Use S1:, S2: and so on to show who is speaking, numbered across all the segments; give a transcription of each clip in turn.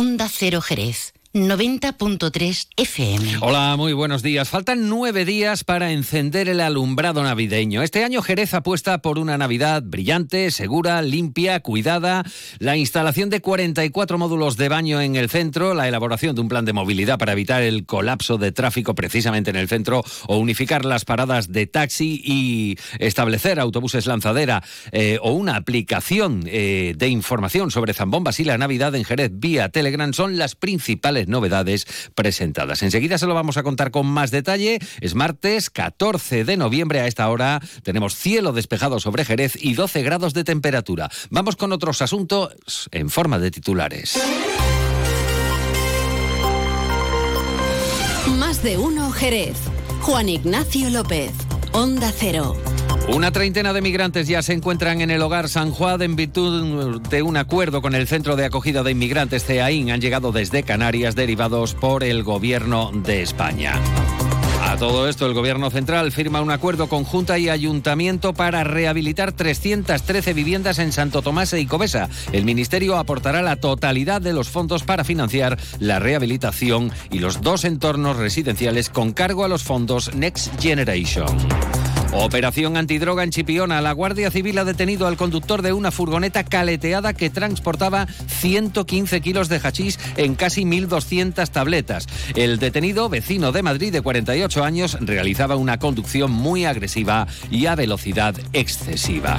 S1: Onda Cero Jerez. 90.3 FM.
S2: Hola, muy buenos días. Faltan nueve días para encender el alumbrado navideño. Este año Jerez apuesta por una Navidad brillante, segura, limpia, cuidada. La instalación de 44 módulos de baño en el centro, la elaboración de un plan de movilidad para evitar el colapso de tráfico precisamente en el centro o unificar las paradas de taxi y establecer autobuses lanzadera eh, o una aplicación eh, de información sobre zambombas y la Navidad en Jerez vía Telegram son las principales novedades presentadas. Enseguida se lo vamos a contar con más detalle. Es martes 14 de noviembre a esta hora. Tenemos cielo despejado sobre Jerez y 12 grados de temperatura. Vamos con otros asuntos en forma de titulares.
S3: Más de uno Jerez. Juan Ignacio López. Onda Cero.
S2: Una treintena de migrantes ya se encuentran en el hogar San Juan en virtud de un acuerdo con el Centro de Acogida de Inmigrantes CEAIN. Han llegado desde Canarias derivados por el Gobierno de España. A todo esto, el Gobierno Central firma un acuerdo con Junta y Ayuntamiento para rehabilitar 313 viviendas en Santo Tomás e Icovesa. El Ministerio aportará la totalidad de los fondos para financiar la rehabilitación y los dos entornos residenciales con cargo a los fondos Next Generation. Operación antidroga en Chipiona. La Guardia Civil ha detenido al conductor de una furgoneta caleteada que transportaba 115 kilos de hachís en casi 1.200 tabletas. El detenido, vecino de Madrid de 48 años, realizaba una conducción muy agresiva y a velocidad excesiva.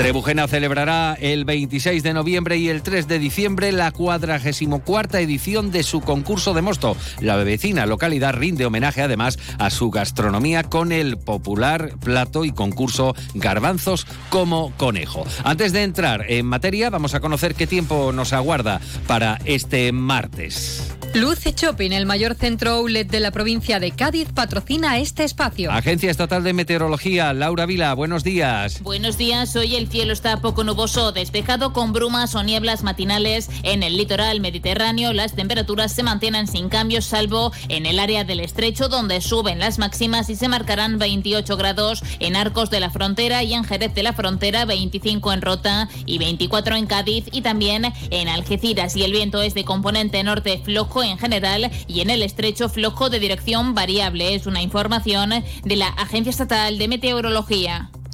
S2: Trebujena celebrará el 26 de noviembre y el 3 de diciembre la 44 edición de su concurso de mosto. La vecina localidad rinde homenaje además a su gastronomía con el popular plato y concurso Garbanzos como conejo. Antes de entrar en materia, vamos a conocer qué tiempo nos aguarda para este martes.
S4: Luce Shopping, el mayor centro outlet de la provincia de Cádiz, patrocina este espacio.
S2: Agencia Estatal de Meteorología, Laura Vila, buenos días.
S5: Buenos días, hoy el cielo está poco nuboso, despejado con brumas o nieblas matinales en el litoral mediterráneo. Las temperaturas se mantienen sin cambios, salvo en el área del estrecho, donde suben las máximas y se marcarán 28 grados en Arcos de la Frontera y en Jerez de la Frontera, 25 en Rota y 24 en Cádiz y también en Algeciras. Y el viento es de componente norte flojo en general y en el estrecho flojo de dirección variable. Es una información de la Agencia Estatal de Meteorología.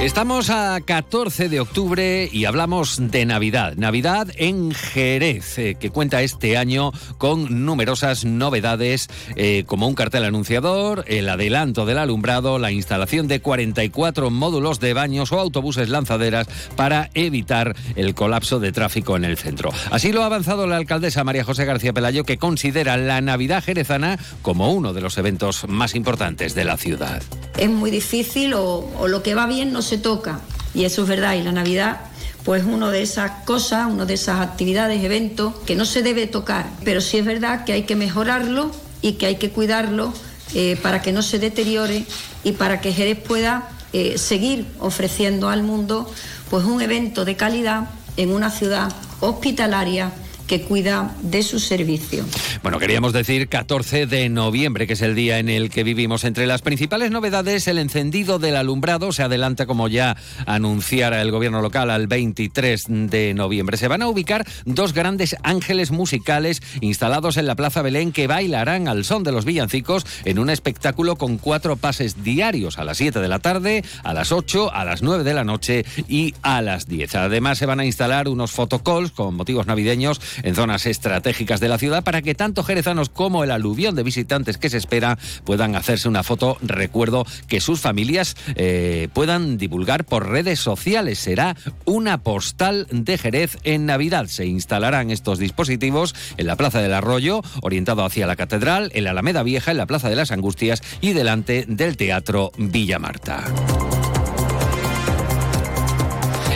S2: Estamos a 14 de octubre y hablamos de Navidad. Navidad en Jerez, eh, que cuenta este año con numerosas novedades, eh, como un cartel anunciador, el adelanto del alumbrado, la instalación de 44 módulos de baños o autobuses lanzaderas para evitar el colapso de tráfico en el centro. Así lo ha avanzado la alcaldesa María José García Pelayo, que considera la Navidad jerezana como uno de los eventos más importantes de la ciudad.
S6: Es muy difícil o, o lo que va bien no se toca. Y eso es verdad. Y la Navidad, pues una de esas cosas, una de esas actividades, eventos, que no se debe tocar. Pero sí es verdad que hay que mejorarlo y que hay que cuidarlo eh, para que no se deteriore y para que Jerez pueda eh, seguir ofreciendo al mundo pues un evento de calidad en una ciudad hospitalaria que cuida de su servicio.
S2: Bueno, queríamos decir 14 de noviembre, que es el día en el que vivimos. Entre las principales novedades, el encendido del alumbrado se adelanta, como ya anunciara el gobierno local, al 23 de noviembre. Se van a ubicar dos grandes ángeles musicales instalados en la Plaza Belén que bailarán al son de los villancicos en un espectáculo con cuatro pases diarios a las 7 de la tarde, a las 8, a las 9 de la noche y a las 10. Además, se van a instalar unos fotocalls con motivos navideños en zonas estratégicas de la ciudad para que tanto jerezanos como el aluvión de visitantes que se espera puedan hacerse una foto recuerdo que sus familias eh, puedan divulgar por redes sociales. Será una postal de Jerez en Navidad. Se instalarán estos dispositivos en la Plaza del Arroyo, orientado hacia la Catedral, en la Alameda Vieja, en la Plaza de las Angustias y delante del Teatro Villa Marta.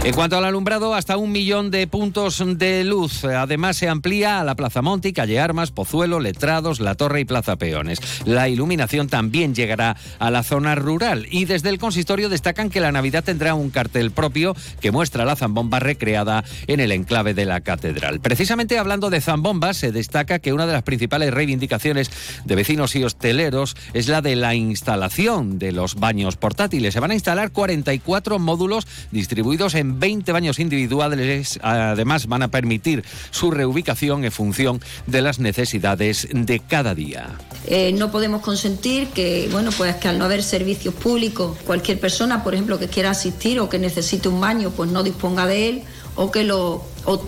S2: En cuanto al alumbrado, hasta un millón de puntos de luz. Además, se amplía a la Plaza Monti, Calle Armas, Pozuelo, Letrados, La Torre y Plaza Peones. La iluminación también llegará a la zona rural y desde el consistorio destacan que la Navidad tendrá un cartel propio que muestra la zambomba recreada en el enclave de la catedral. Precisamente hablando de zambombas, se destaca que una de las principales reivindicaciones de vecinos y hosteleros es la de la instalación de los baños portátiles. Se van a instalar 44 módulos distribuidos en 20 baños individuales. Además, van a permitir su reubicación en función de las necesidades de cada día.
S6: Eh, no podemos consentir que, bueno, pues que al no haber servicios públicos, cualquier persona, por ejemplo, que quiera asistir o que necesite un baño, pues no disponga de él, o que los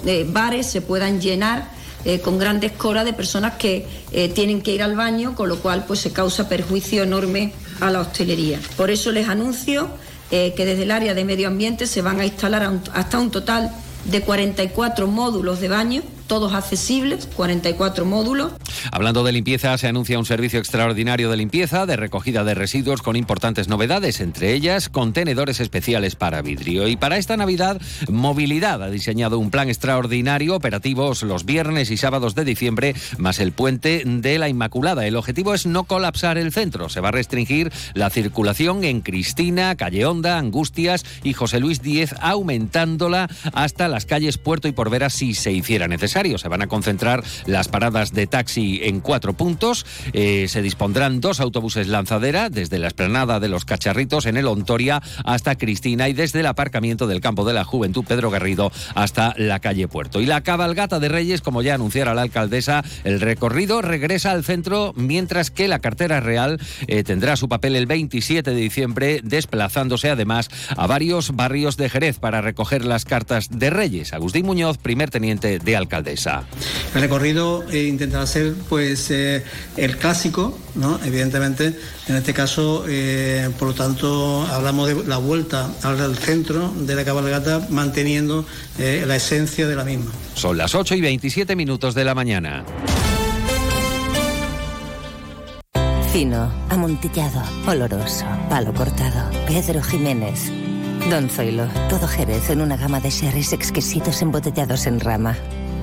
S6: eh, bares se puedan llenar eh, con grandes colas de personas que tienen que ir al baño, con lo cual pues se causa perjuicio enorme a la hostelería. Por eso les anuncio eh, que desde el área de medio ambiente se van a instalar hasta un total de 44 módulos de baño todos accesibles, 44 módulos.
S2: Hablando de limpieza, se anuncia un servicio extraordinario de limpieza, de recogida de residuos con importantes novedades, entre ellas contenedores especiales para vidrio. Y para esta Navidad, Movilidad ha diseñado un plan extraordinario, operativos los viernes y sábados de diciembre, más el puente de la Inmaculada. El objetivo es no colapsar el centro. Se va a restringir la circulación en Cristina, Calle Honda, Angustias y José Luis Díez, aumentándola hasta las calles Puerto y Porvera si se hiciera necesario. Se van a concentrar las paradas de taxi en cuatro puntos. Eh, se dispondrán dos autobuses lanzadera desde la esplanada de los Cacharritos en el Ontoria hasta Cristina y desde el aparcamiento del Campo de la Juventud Pedro Garrido hasta la calle Puerto. Y la cabalgata de Reyes, como ya anunciara la alcaldesa, el recorrido regresa al centro mientras que la cartera real eh, tendrá su papel el 27 de diciembre, desplazándose además a varios barrios de Jerez para recoger las cartas de Reyes. Agustín Muñoz, primer teniente de alcalde.
S7: El recorrido eh, intentará ser pues eh, el clásico, ¿no? evidentemente. En este caso, eh, por lo tanto, hablamos de la vuelta al centro de la cabalgata manteniendo la esencia de la misma.
S2: Son las 8 y 27 minutos de la mañana.
S8: Fino, amontillado, oloroso, palo cortado. Pedro Jiménez. Don Zoilo, todo Jerez en una gama de sherries exquisitos embotellados en rama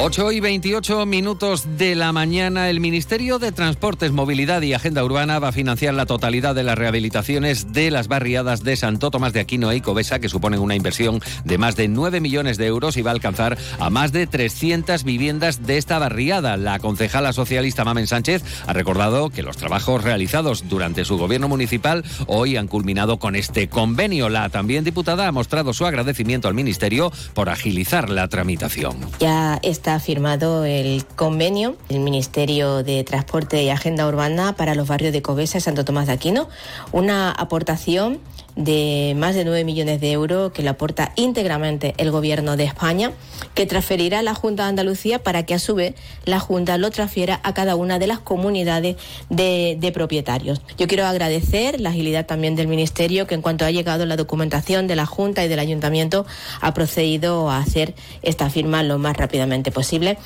S2: 8 y 28 minutos de la mañana, el Ministerio de Transportes, Movilidad y Agenda Urbana va a financiar la totalidad de las rehabilitaciones de las barriadas de Santo Tomás de Aquino e Icobesa, que suponen una inversión de más de 9 millones de euros y va a alcanzar a más de 300 viviendas de esta barriada. La concejala socialista Mamen Sánchez ha recordado que los trabajos realizados durante su gobierno municipal hoy han culminado con este convenio. La también diputada ha mostrado su agradecimiento al Ministerio por agilizar la tramitación.
S9: Ya está firmado el convenio del Ministerio de Transporte y Agenda Urbana para los barrios de Cobesa y Santo Tomás de Aquino, una aportación de más de 9 millones de euros que le aporta íntegramente el Gobierno de España, que transferirá a la Junta de Andalucía para que a su vez la Junta lo transfiera a cada una de las comunidades de, de propietarios. Yo quiero agradecer la agilidad también del Ministerio, que en cuanto ha llegado la documentación de la Junta y del Ayuntamiento, ha procedido a hacer esta firma lo más rápidamente posible.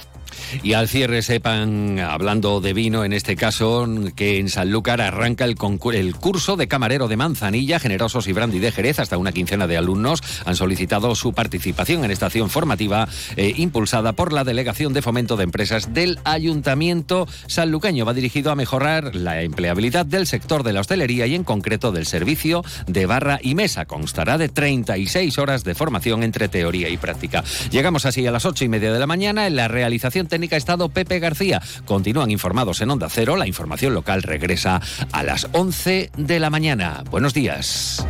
S2: Y al cierre sepan, hablando de vino en este caso, que en Sanlúcar arranca el, curso de camarero de Manzanilla, Generosos y Brandy de Jerez. Hasta una quincena de alumnos han solicitado su participación en esta acción formativa eh, impulsada por la Delegación de Fomento de Empresas del Ayuntamiento sanluqueño. Va dirigido a mejorar la empleabilidad del sector de la hostelería y en concreto del servicio de barra y mesa. Constará de 36 horas de formación entre teoría y práctica. Llegamos así a las ocho y media de la mañana en la realización técnica estado Pepe García. Continúan informados en Onda Cero. La información local regresa a las 11 de la mañana. Buenos días.